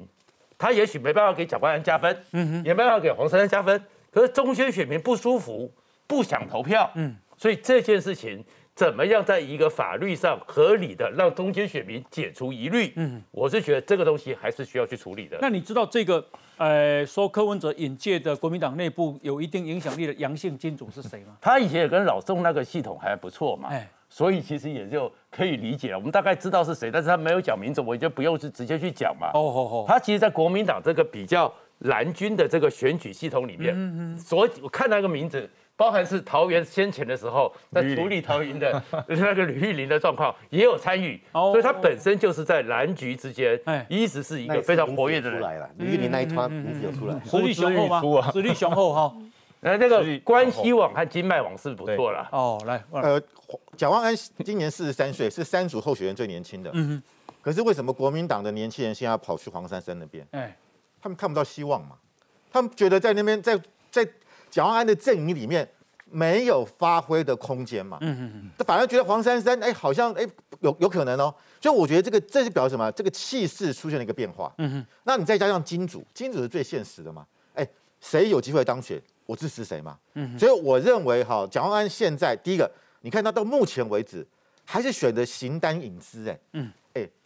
他也许没办法给蒋万安加分，嗯哼，也没办法给黄珊珊加分，可是中间选民不舒服。不想投票，嗯，所以这件事情怎么样在一个法律上合理的让中间选民解除疑虑，嗯，我是觉得这个东西还是需要去处理的。那你知道这个，呃，说柯文哲引介的国民党内部有一定影响力的阳性金主是谁吗？他以前也跟老宋那个系统还不错嘛，哎，所以其实也就可以理解了。我们大概知道是谁，但是他没有讲名字，我就不用去直接去讲嘛。哦哦哦，他其实，在国民党这个比较蓝军的这个选举系统里面，嗯嗯，所以我看那个名字。包含是桃园先前的时候在处理桃园的 那个吕玉玲的状况也有参与，所以他本身就是在蓝局之间，一直是一个非常活跃的人。吕玉玲那一团名字有出来，实力雄厚吗？实力雄厚哈。那这个关系网和经脉网是不错了。哦，来，呃，蒋万安今年四十三岁，是三组候选人最年轻的。嗯哼。可是为什么国民党的年轻人现在跑去黄珊珊那边？哎，他们看不到希望嘛？他们觉得在那边在在。蒋万安的阵营里面没有发挥的空间嘛？嗯嗯嗯，他反而觉得黄珊珊哎，好像哎有有可能哦。所以我觉得这个这是表示什么？这个气势出现了一个变化。嗯哼，那你再加上金主，金主是最现实的嘛？哎，谁有机会当选，我支持谁嘛？嗯，所以我认为哈，蒋万安现在第一个，你看他到目前为止还是选择形单影只哎。嗯，哎，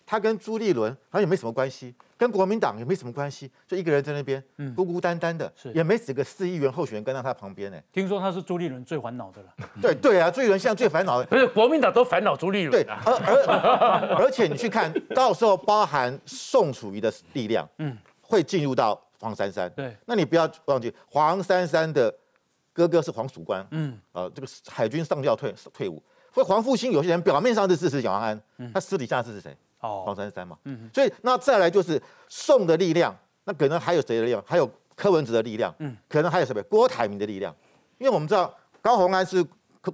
他跟朱立伦好像也没什么关系。跟国民党也没什么关系，就一个人在那边，孤孤单单的，也没几个四亿元候选人跟在他旁边呢。听说他是朱立伦最烦恼的了。对对啊，朱立伦现在最烦恼的，不是国民党都烦恼朱立伦。对，而而而且你去看到时候，包含宋楚瑜的力量，嗯，会进入到黄珊珊。对，那你不要忘记，黄珊珊的哥哥是黄曙光，嗯，呃，这个海军上校退退伍，所以黄复兴有些人表面上是支持蒋万安，他私底下支持谁？黄珊珊嘛，嗯，所以那再来就是宋的力量，那可能还有谁的力量？还有柯文哲的力量，嗯，可能还有什么？郭台铭的力量，因为我们知道高鸿安是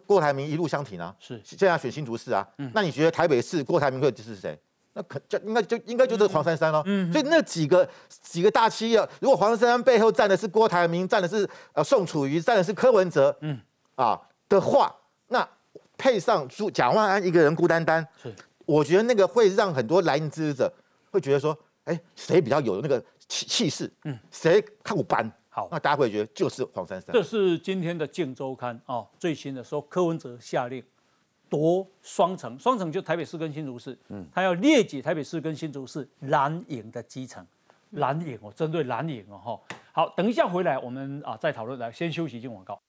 郭台铭一路相挺啊，是。现在选新竹市啊，嗯，那你觉得台北市郭台铭会支持谁？那可就应该就应该就是黄珊珊喽，嗯，所以那几个几个大企业，如果黄珊珊背后站的是郭台铭，站的是呃宋楚瑜，站的是柯文哲，嗯，啊的话，那配上朱蒋万安一个人孤单单是。我觉得那个会让很多蓝营支持者会觉得说，哎，谁比较有那个气气势？嗯，谁靠班？好，那大家会觉得就是黄珊珊。这是今天的《镜周刊》啊，最新的说柯文哲下令夺双城，双城就台北市跟新竹市，嗯，他要列举台北市跟新竹市蓝营的基层，蓝营哦，针对蓝营哦，哈。好，等一下回来我们啊再讨论，来先休息进广告。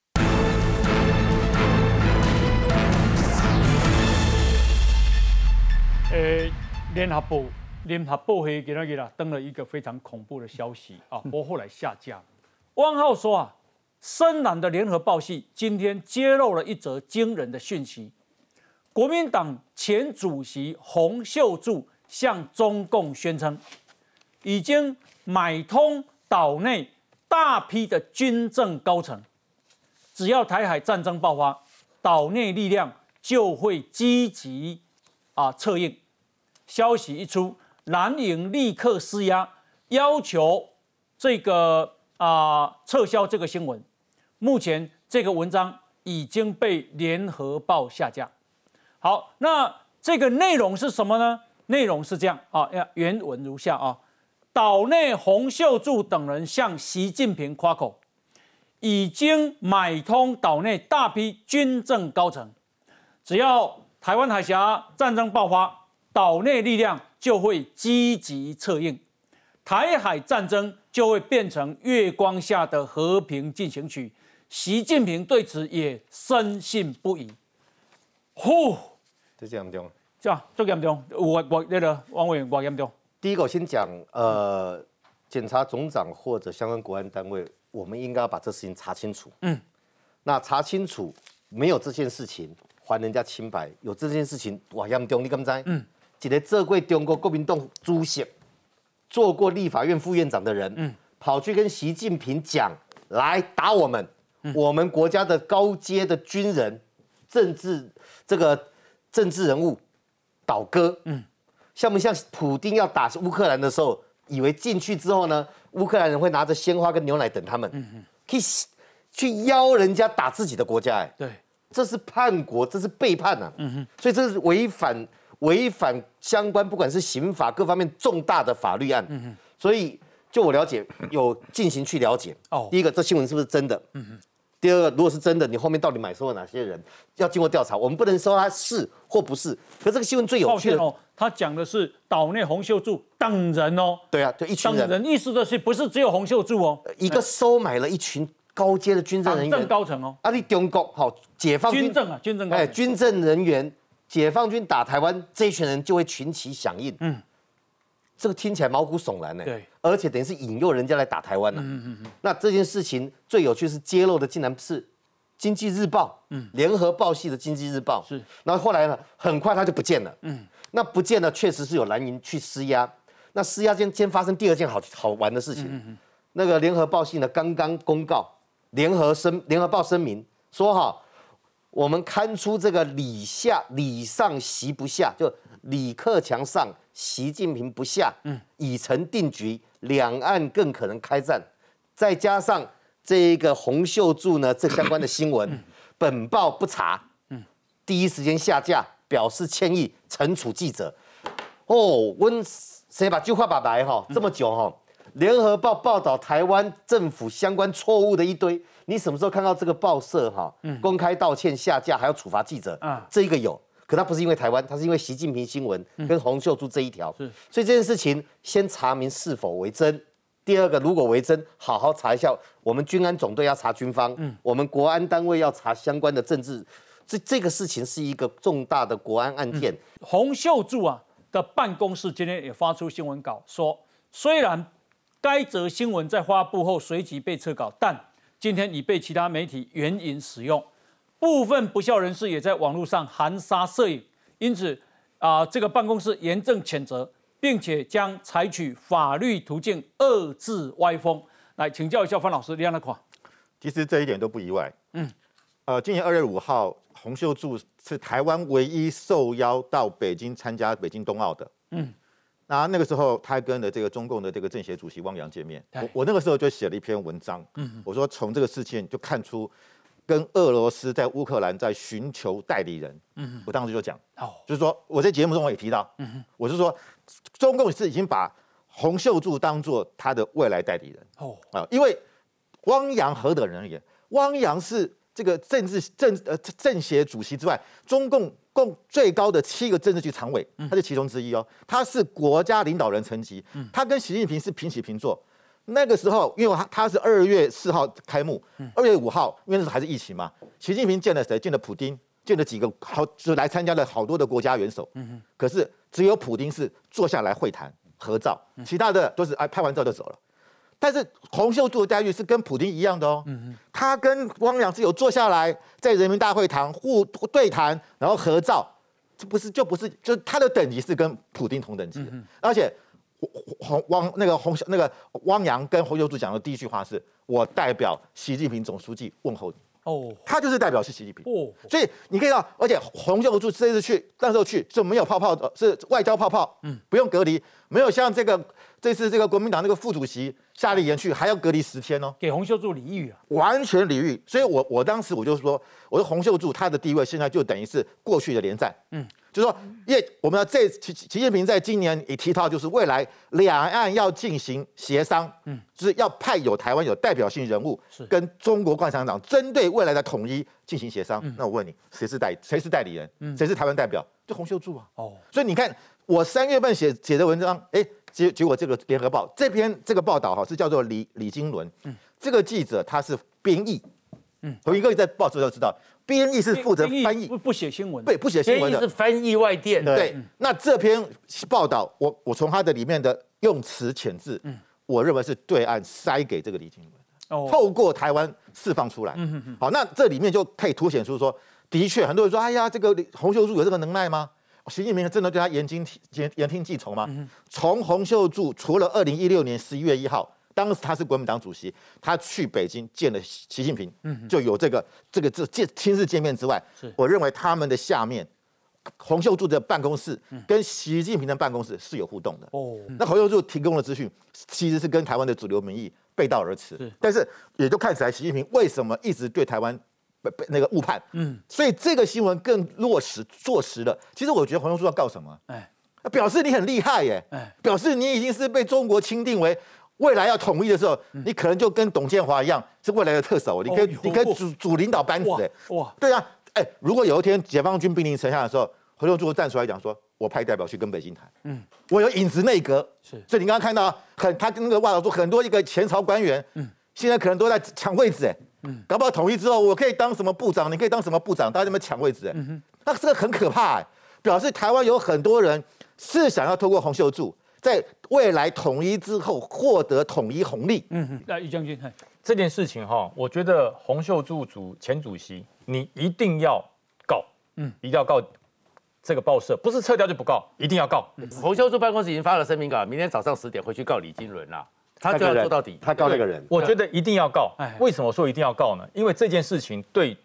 呃，联合报，联合报黑给那个啦，登了一个非常恐怖的消息啊，不过后来下架。汪浩说啊，深蓝的联合报系今天揭露了一则惊人的讯息：国民党前主席洪秀柱向中共宣称，已经买通岛内大批的军政高层，只要台海战争爆发，岛内力量就会积极啊策应。消息一出，蓝营立刻施压，要求这个啊撤销这个新闻。目前这个文章已经被联合报下架。好，那这个内容是什么呢？内容是这样啊，原文如下啊。岛内洪秀柱等人向习近平夸口，已经买通岛内大批军政高层，只要台湾海峡战争爆发，岛内力量就会积极策应，台海战争就会变成月光下的和平进行曲。习近平对此也深信不疑。呼，就这样重，这样这严重，我我那个王委员我严重。第一个，我先讲，呃，检察总长或者相关国安单位，我们应该要把这事情查清楚。嗯，那查清楚，没有这件事情，还人家清白；有这件事情，哇，严重，你敢知？嗯，一个做过中国国民党主席、做过立法院副院长的人，嗯，跑去跟习近平讲，来打我们，我们国家的高阶的军人、政治这个政治人物倒戈，嗯。像不像普丁要打乌克兰的时候，以为进去之后呢，乌克兰人会拿着鲜花跟牛奶等他们，可以去邀人家打自己的国家？哎，对，这是叛国，这是背叛呐！所以这是违反违反相关不管是刑法各方面重大的法律案。嗯所以就我了解，有进行去了解。哦，第一个，这新闻是不是真的？第二个，如果是真的，你后面到底买收了哪些人？要经过调查，我们不能说他是或不是。可这个新闻最有趣的哦，他讲的是岛内洪秀柱等人哦。对啊，就一群人。等人意思的是不是只有洪秀柱哦？一个收买了一群高阶的军政人员，高层哦。啊，你中国好，解放军政啊，军政哎，军政人员，解放军打台湾，这一群人就会群起响应。嗯。这个听起来毛骨悚然呢，对，而且等于是引诱人家来打台湾呢。嗯嗯嗯。那这件事情最有趣是揭露的，竟然是《经济日报》嗯，联合报系的《经济日报》是。然后后来呢，很快他就不见了。嗯。那不见了，确实是有蓝营去施压。那施压间先发生第二件好好玩的事情。嗯嗯。那个联合报系呢，刚刚公告，联合声联合报声明说哈，我们看出这个礼下礼上席不下，就李克强上。习近平不下，嗯，已成定局，两岸更可能开战。再加上这一个洪秀柱呢，这相关的新闻，本报不查，嗯，第一时间下架，表示歉意，惩处记者。哦，温谁把句话把白哈？这么久哈，联合报报道台湾政府相关错误的一堆，你什么时候看到这个报社哈？公开道歉下架，还要处罚记者？啊，这一个有。可他不是因为台湾，他是因为习近平新闻跟洪秀柱这一条，是，所以这件事情先查明是否为真。第二个，如果为真，好好查一下，我们军安总队要查军方，嗯，我们国安单位要查相关的政治，这这个事情是一个重大的国安案件。洪秀柱啊的办公室今天也发出新闻稿说，虽然该则新闻在发布后随即被撤稿，但今天已被其他媒体援引使用。部分不孝人士也在网络上含沙射影，因此啊，这个办公室严正谴责，并且将采取法律途径遏制歪风。来请教一下范老师，你样的看？其实这一点都不意外。嗯，呃，今年二月五号，洪秀柱是台湾唯一受邀到北京参加北京冬奥的。嗯，那那个时候他跟了这个中共的这个政协主席汪洋见面。我我那个时候就写了一篇文章。嗯，我说从这个事情就看出。跟俄罗斯在乌克兰在寻求代理人，嗯，我当时就讲，哦，就是说我在节目中我也提到，嗯我是说，中共是已经把洪秀柱当做他的未来代理人，哦啊，因为汪洋何等人也，汪洋是这个政治政呃政协主席之外，中共共最高的七个政治局常委，他是其中之一哦，他是国家领导人层级，他跟习近平是平起平坐。那个时候，因为他他是二月四号开幕，二月五号，因为那时候还是疫情嘛。习近平见了谁？见了普京，见了几个好，就来参加了好多的国家元首。嗯可是只有普京是坐下来会谈合照，其他的都是哎拍完照就走了。但是洪秀柱的待遇是跟普京一样的哦。嗯他跟汪洋是有坐下来在人民大会堂互对谈，然后合照，这不是就不是就他的等级是跟普京同等级的，而且。洪汪那个洪那个汪洋跟洪秀柱讲的第一句话是：“我代表习近平总书记问候你。”哦，他就是代表是习近平。哦，所以你可以到，而且洪秀柱这次去那时候去是没有泡泡的，是外交泡泡，嗯，不用隔离，没有像这个这次这个国民党那个副主席夏立言去还要隔离十天哦，给洪秀柱礼遇啊，完全礼遇。所以我我当时我就说，我说洪秀柱他的地位现在就等于是过去的连战，嗯。就是说，因为我们要这习习近平在今年也提到，就是未来两岸要进行协商，嗯，就是要派有台湾有代表性人物，是跟中国共产党针对未来的统一进行协商。那我问你，谁是代谁是代理人？谁是台湾代表？就洪秀柱啊。哦，所以你看，我三月份写写的文章，哎，结结果这个联合报这篇这个报道哈，是叫做李李金伦，嗯，这个记者他是编译，嗯，我一个在报纸都知道。编译是负责翻译，不不写新闻，对，不写新闻的是翻译外电。对，那这篇报道，我我从它的里面的用词遣字，嗯，我认为是对岸塞给这个李金文，透过台湾释放出来。嗯嗯好，那这里面就可以凸显出说，的确很多人说，哎呀，这个洪秀柱有这个能耐吗？习近平真的对他言听言言听计从吗？从洪秀柱除了二零一六年十一月一号。当时他是国民党主席，他去北京见了习近平，就有这个这个这见亲自见面之外，我认为他们的下面洪秀柱的办公室跟习近平的办公室是有互动的。哦，那洪秀柱提供的资讯其实是跟台湾的主流民意背道而驰。但是也就看起来习近平为什么一直对台湾被被那个误判？嗯，所以这个新闻更落实坐实了。其实我觉得洪秀柱要告什么？哎，表示你很厉害耶，哎，表示你已经是被中国钦定为。未来要统一的时候，你可能就跟董建华一样，是未来的特首。你可以，你可以主主领导班子。哎，哇，对啊，哎，如果有一天解放军兵临城下的时候，何秀柱站出来讲说：“我派代表去跟北京谈。”嗯，我有影子内阁。是，所以你刚刚看到很他那个外头说很多一个前朝官员，嗯，现在可能都在抢位置。哎，嗯，搞不好统一之后，我可以当什么部长，你可以当什么部长，大家在那抢位置。哎，那这个很可怕。哎，表示台湾有很多人是想要透过洪秀柱。在未来统一之后获得统一红利。嗯嗯，那于将军，这件事情哈，我觉得洪秀柱主前主席，你一定要告，嗯，一定要告这个报社，不是撤掉就不告，一定要告。洪秀柱办公室已经发了声明稿，明天早上十点回去告李金伦啦，他就要做到底。他告那个人，我觉得一定要告。为什么说一定要告呢？因为这件事情对。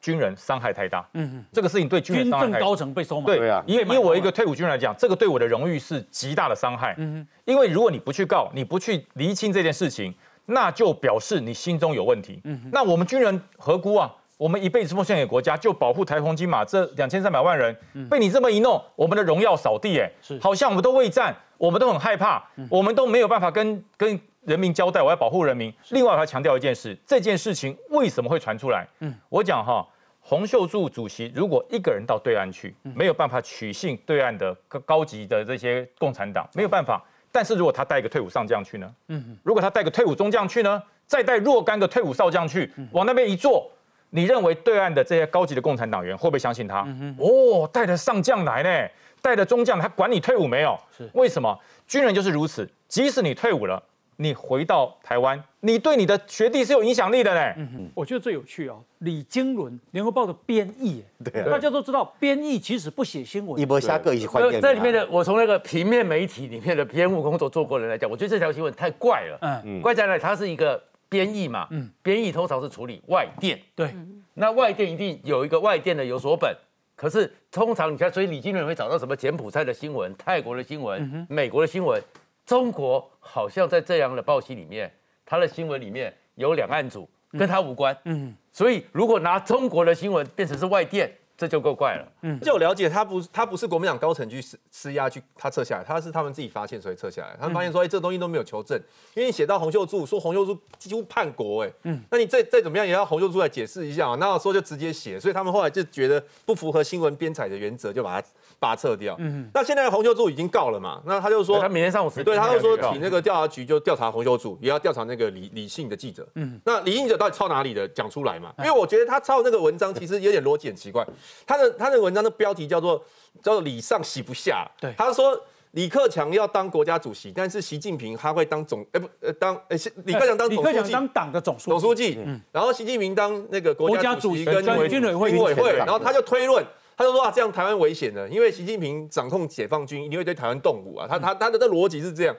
军人伤害太大，嗯嗯，这个事情对军人军政高层被收买，对啊，因为因为我一个退伍军人来讲，这个对我的荣誉是极大的伤害，嗯嗯，因为如果你不去告，你不去厘清这件事情，那就表示你心中有问题，嗯那我们军人何辜啊？我们一辈子奉献给国家，就保护台风金马这两千三百万人，被你这么一弄，我们的荣耀扫地，哎，是，好像我们都畏战，我们都很害怕，我们都没有办法跟跟人民交代，我要保护人民。另外我还强调一件事，这件事情为什么会传出来？嗯，我讲哈。洪秀柱主席如果一个人到对岸去，没有办法取信对岸的高高级的这些共产党，没有办法。但是如果他带一个退伍上将去呢？嗯，如果他带个退伍中将去呢？再带若干个退伍少将去，往那边一坐，你认为对岸的这些高级的共产党员会不会相信他？哦，带着上将来呢，带着中将，他管你退伍没有？是为什么？军人就是如此，即使你退伍了。你回到台湾，你对你的学弟是有影响力的呢。嗯哼，我觉得最有趣哦，李金伦联合报的编译，对，大家都知道编译其实不写新闻，一波下个一起换这里面的，我从那个平面媒体里面的编务工作做过的人来讲，我觉得这条新闻太怪了。嗯嗯，怪在哪？它是一个编译嘛。嗯，编译通常是处理外电。对，那外电一定有一个外电的有所本，可是通常你看，所以李金伦会找到什么柬埔寨的新闻、泰国的新闻、美国的新闻。中国好像在这样的报息里面，他的新闻里面有两岸组，跟他无关。嗯，所以如果拿中国的新闻变成是外电。这就够怪了。嗯，就我了解，他不，他不是国民党高层去施施压去他撤下来，他是他们自己发现所以撤下来。他们发现说，哎，这东西都没有求证，因为你写到洪秀柱，说洪秀柱几乎叛国，哎，嗯，那你再再怎么样也要洪秀柱来解释一下啊。那时候就直接写，所以他们后来就觉得不符合新闻编采的原则，就把它把它撤掉。嗯，那现在洪秀柱已经告了嘛？那他就说，他明天上午十对，他就说请那个调查局就调查洪秀柱，也要调查那个李李姓的记者。嗯，那李姓者到底抄哪里的？讲出来嘛？因为我觉得他抄那个文章其实有点逻辑很奇怪，他的他的。文章的标题叫做叫做李上洗不下。对，他说李克强要当国家主席，但是习近平他会当总，哎不，呃当，哎李克强当李克强当党的总总书记，嗯，然后习近平当那个国家主席跟军委会，军委会，然后他就推论，他就说啊，这样台湾危险了，因为习近平掌控解放军，一定会对台湾动武啊，他他他的这逻辑是这样，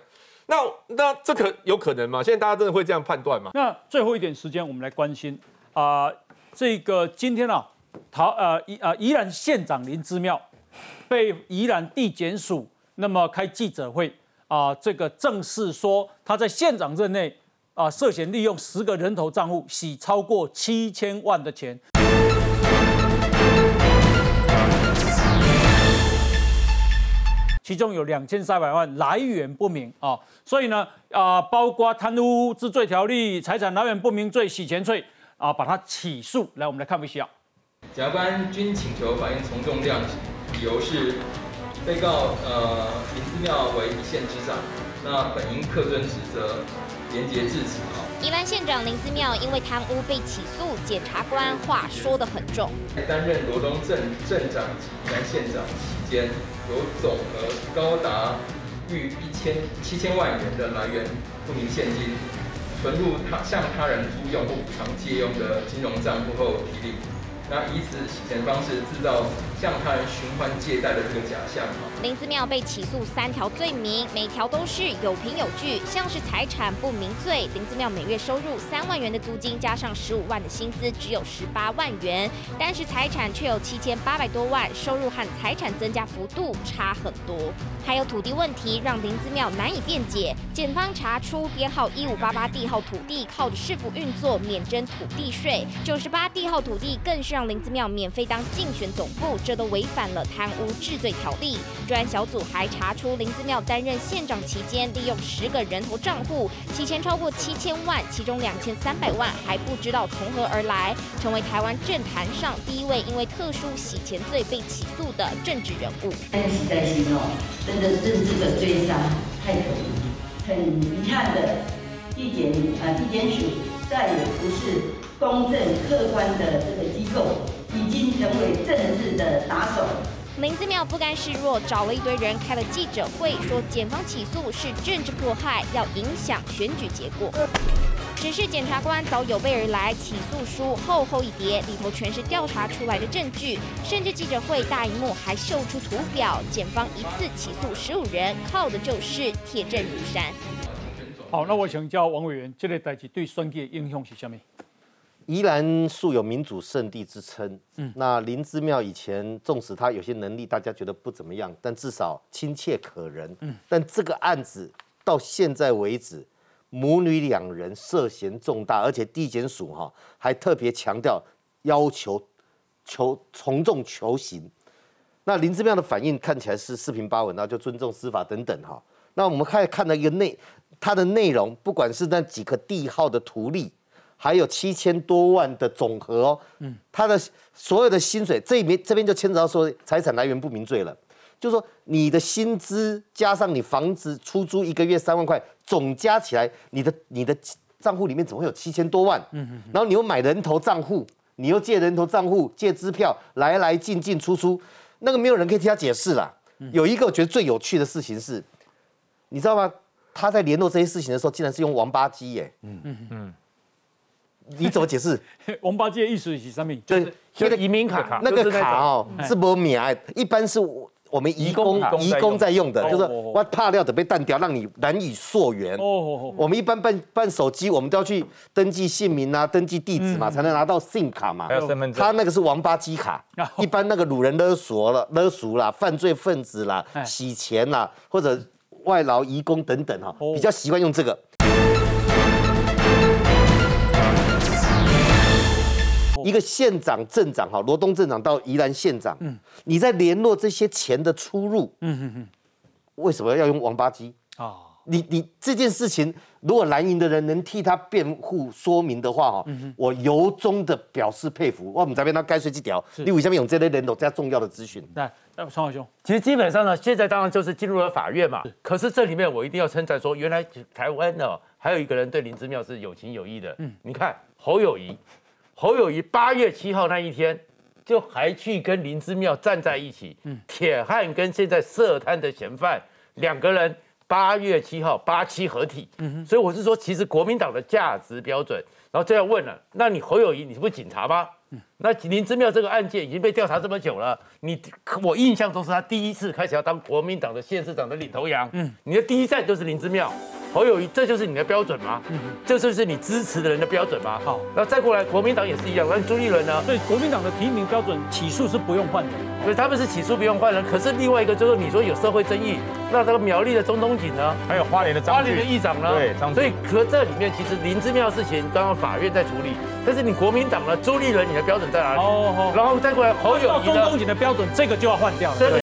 那那这可有可能吗？现在大家真的会这样判断吗？那最后一点时间，我们来关心啊。这个今天啊，桃呃宜呃宜兰县长林之妙被宜兰地检署那么开记者会啊，这个正式说他在县长任内啊涉嫌利用十个人头账户洗超过七千万的钱。其中有两千三百万来源不明啊，所以呢啊，包括贪污治罪条例、财产来源不明罪、洗钱罪啊，把他起诉。来，我们来看一下。检察官均请求法院从重量刑，理由是被告呃林之妙为一县之长，那本应恪遵职责，廉洁至此啊。宜兰县长林之妙因为贪污被起诉，检察官话说得很重。担任罗东镇镇长及宜兰县长期间。有总额高达逾一千七千万元的来源不明现金，存入他向他人租用或补偿借用的金融账户后提领。那以此洗钱方式制造向他人循环借贷的这个假象。林子妙被起诉三条罪名，每条都是有凭有据，像是财产不明罪。林子妙每月收入三万元的租金，加上十五万的薪资，只有十八万元，但是财产却有七千八百多万，收入和财产增加幅度差很多。还有土地问题，让林子妙难以辩解。检方查出编号一五八八地号土地靠着市府运作，免征土地税。九十八地号土地更是。让林子庙免费当竞选总部，这都违反了贪污治罪条例。专案小组还查出林子庙担任县长期间，利用十个人头账户洗钱超过七千万，其中两千三百万还不知道从何而来，成为台湾政坛上第一位因为特殊洗钱罪被起诉的政治人物。但是在心哦，真的政治的追杀太可疑，很遗憾的，地检啊地检署再也不是。公正客观的这个机构已经成为政治的打手。林子妙不甘示弱，找了一堆人开了记者会，说检方起诉是政治迫害，要影响选举结果。只是检察官早有备而来，起诉书厚厚一叠，里头全是调查出来的证据，甚至记者会大荧幕还秀出图表。检方一次起诉十五人，靠的就是铁证如山。好，那我请教王委员，这个代志对选举的影响是什么？宜兰素有民主圣地之称，嗯，那林之妙以前纵使他有些能力，大家觉得不怎么样，但至少亲切可人，嗯，但这个案子到现在为止，母女两人涉嫌重大，而且地检署哈还特别强调要求求从重求刑，那林之妙的反应看起来是四平八稳，那就尊重司法等等哈，那我们看看到一个内它的内容，不管是那几个地号的图例。还有七千多万的总和哦，嗯，他的所有的薪水这边这边就牵扯到说财产来源不明罪了，就是说你的薪资加上你房子出租一个月三万块，总加起来你的你的账户里面怎么会有七千多万？嗯嗯，然后你又买人头账户，你又借人头账户借支票来来进进出出，那个没有人可以替他解释啦。有一个我觉得最有趣的事情是，你知道吗？他在联络这些事情的时候，竟然是用王八机耶。嗯嗯嗯。你怎么解释？王八戒意思是什么？对，那个移民卡，那个卡哦，是不免，一般是我们移工移工在用的，就是我怕料的被淡掉，让你难以溯源。哦，我们一般办办手机，我们都要去登记姓名啊，登记地址嘛，才能拿到 SIM 卡嘛。还有身份证。他那个是王八鸡卡，一般那个掳人勒索了、勒赎啦、犯罪分子啦、洗钱啦，或者外劳移工等等哈，比较习惯用这个。一个县长、镇长，哈，罗东镇长到宜兰县长，嗯，你在联络这些钱的出入，嗯嗯嗯，为什么要用王八机啊？你你这件事情，如果蓝营的人能替他辩护说明的话，哈，我由衷的表示佩服。我们这边他该说几条，你为什么用这类人有这样重要的资讯？那，那陈浩兄，其实基本上呢，现在当然就是进入了法院嘛。可是这里面我一定要称赞说，原来台湾呢还有一个人对林之妙是有情有义的。嗯，你看侯友谊。侯友谊八月七号那一天，就还去跟林之妙站在一起。嗯，铁汉跟现在涉贪的嫌犯两个人八月七号八七合体。嗯哼，所以我是说，其实国民党的价值标准，然后这样问了，那你侯友谊，你是不是警察吗？嗯，那林之妙这个案件已经被调查这么久了，你我印象中是他第一次开始要当国民党的县市长的领头羊。嗯，你的第一站就是林之妙。侯友谊，这就是你的标准吗？嗯，这就是你支持的人的标准吗？好，那再过来，国民党也是一样，那朱立伦呢？所以国民党的提名标准起诉是不用换的，所以他们是起诉不用换人。可是另外一个就是你说有社会争议，那这个苗栗的中东锦呢？还有花莲的花莲的议长呢？对，所以可这里面其实林之妙事情，刚刚法院在处理，但是你国民党呢？朱立伦，你的标准在哪里？哦，然后再过来侯友谊中东锦的标准，这个就要换掉了。